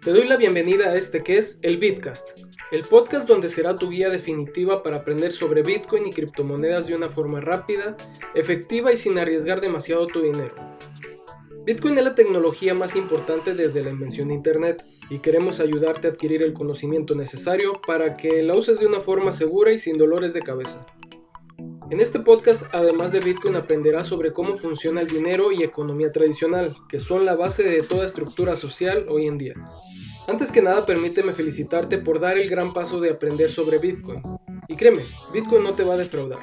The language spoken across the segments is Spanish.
Te doy la bienvenida a este que es el Bitcast, el podcast donde será tu guía definitiva para aprender sobre Bitcoin y criptomonedas de una forma rápida, efectiva y sin arriesgar demasiado tu dinero. Bitcoin es la tecnología más importante desde la invención de Internet y queremos ayudarte a adquirir el conocimiento necesario para que la uses de una forma segura y sin dolores de cabeza. En este podcast, además de Bitcoin, aprenderás sobre cómo funciona el dinero y economía tradicional, que son la base de toda estructura social hoy en día. Antes que nada, permíteme felicitarte por dar el gran paso de aprender sobre Bitcoin. Y créeme, Bitcoin no te va a defraudar.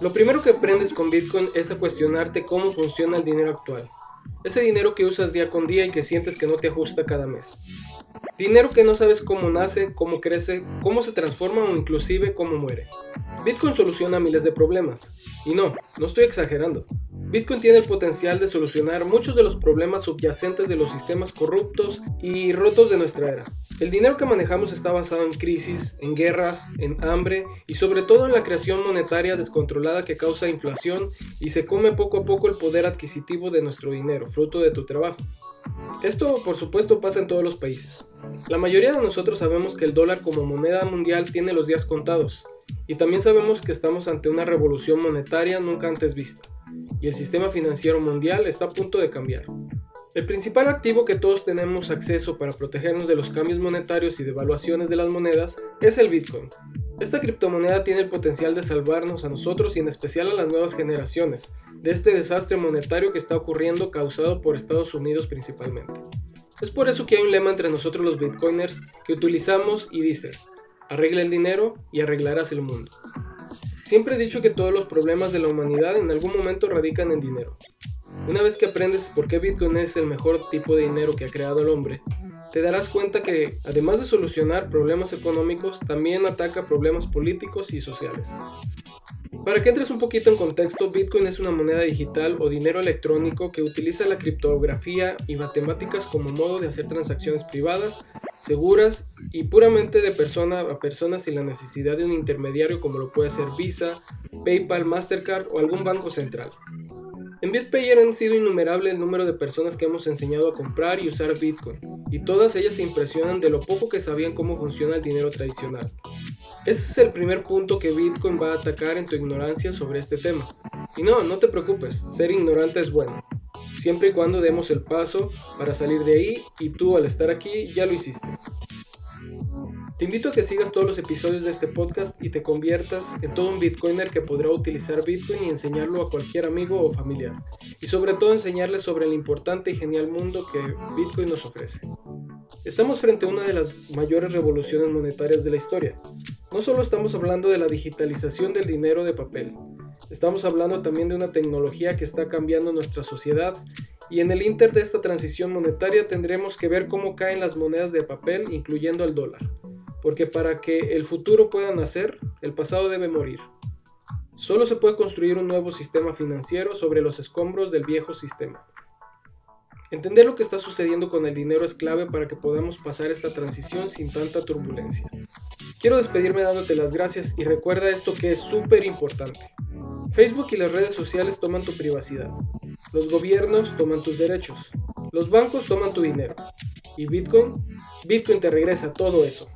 Lo primero que aprendes con Bitcoin es a cuestionarte cómo funciona el dinero actual. Ese dinero que usas día con día y que sientes que no te ajusta cada mes. Dinero que no sabes cómo nace, cómo crece, cómo se transforma o inclusive cómo muere. Bitcoin soluciona miles de problemas. Y no, no estoy exagerando. Bitcoin tiene el potencial de solucionar muchos de los problemas subyacentes de los sistemas corruptos y rotos de nuestra era. El dinero que manejamos está basado en crisis, en guerras, en hambre y sobre todo en la creación monetaria descontrolada que causa inflación y se come poco a poco el poder adquisitivo de nuestro dinero, fruto de tu trabajo. Esto por supuesto pasa en todos los países. La mayoría de nosotros sabemos que el dólar como moneda mundial tiene los días contados y también sabemos que estamos ante una revolución monetaria nunca antes vista y el sistema financiero mundial está a punto de cambiar. El principal activo que todos tenemos acceso para protegernos de los cambios monetarios y devaluaciones de las monedas es el Bitcoin. Esta criptomoneda tiene el potencial de salvarnos a nosotros y en especial a las nuevas generaciones de este desastre monetario que está ocurriendo causado por Estados Unidos principalmente. Es por eso que hay un lema entre nosotros los bitcoiners que utilizamos y dice, arregla el dinero y arreglarás el mundo. Siempre he dicho que todos los problemas de la humanidad en algún momento radican en dinero. Una vez que aprendes por qué Bitcoin es el mejor tipo de dinero que ha creado el hombre, te darás cuenta que, además de solucionar problemas económicos, también ataca problemas políticos y sociales. Para que entres un poquito en contexto, Bitcoin es una moneda digital o dinero electrónico que utiliza la criptografía y matemáticas como modo de hacer transacciones privadas seguras y puramente de persona a persona sin la necesidad de un intermediario como lo puede ser Visa, PayPal, Mastercard o algún banco central. En BitPayer han sido innumerable el número de personas que hemos enseñado a comprar y usar Bitcoin, y todas ellas se impresionan de lo poco que sabían cómo funciona el dinero tradicional. Ese es el primer punto que Bitcoin va a atacar en tu ignorancia sobre este tema. Y no, no te preocupes, ser ignorante es bueno siempre y cuando demos el paso para salir de ahí y tú al estar aquí ya lo hiciste. Te invito a que sigas todos los episodios de este podcast y te conviertas en todo un bitcoiner que podrá utilizar Bitcoin y enseñarlo a cualquier amigo o familiar. Y sobre todo enseñarles sobre el importante y genial mundo que Bitcoin nos ofrece. Estamos frente a una de las mayores revoluciones monetarias de la historia. No solo estamos hablando de la digitalización del dinero de papel, Estamos hablando también de una tecnología que está cambiando nuestra sociedad y en el inter de esta transición monetaria tendremos que ver cómo caen las monedas de papel, incluyendo el dólar. Porque para que el futuro pueda nacer, el pasado debe morir. Solo se puede construir un nuevo sistema financiero sobre los escombros del viejo sistema. Entender lo que está sucediendo con el dinero es clave para que podamos pasar esta transición sin tanta turbulencia. Quiero despedirme dándote las gracias y recuerda esto que es súper importante. Facebook y las redes sociales toman tu privacidad. Los gobiernos toman tus derechos. Los bancos toman tu dinero. ¿Y Bitcoin? Bitcoin te regresa todo eso.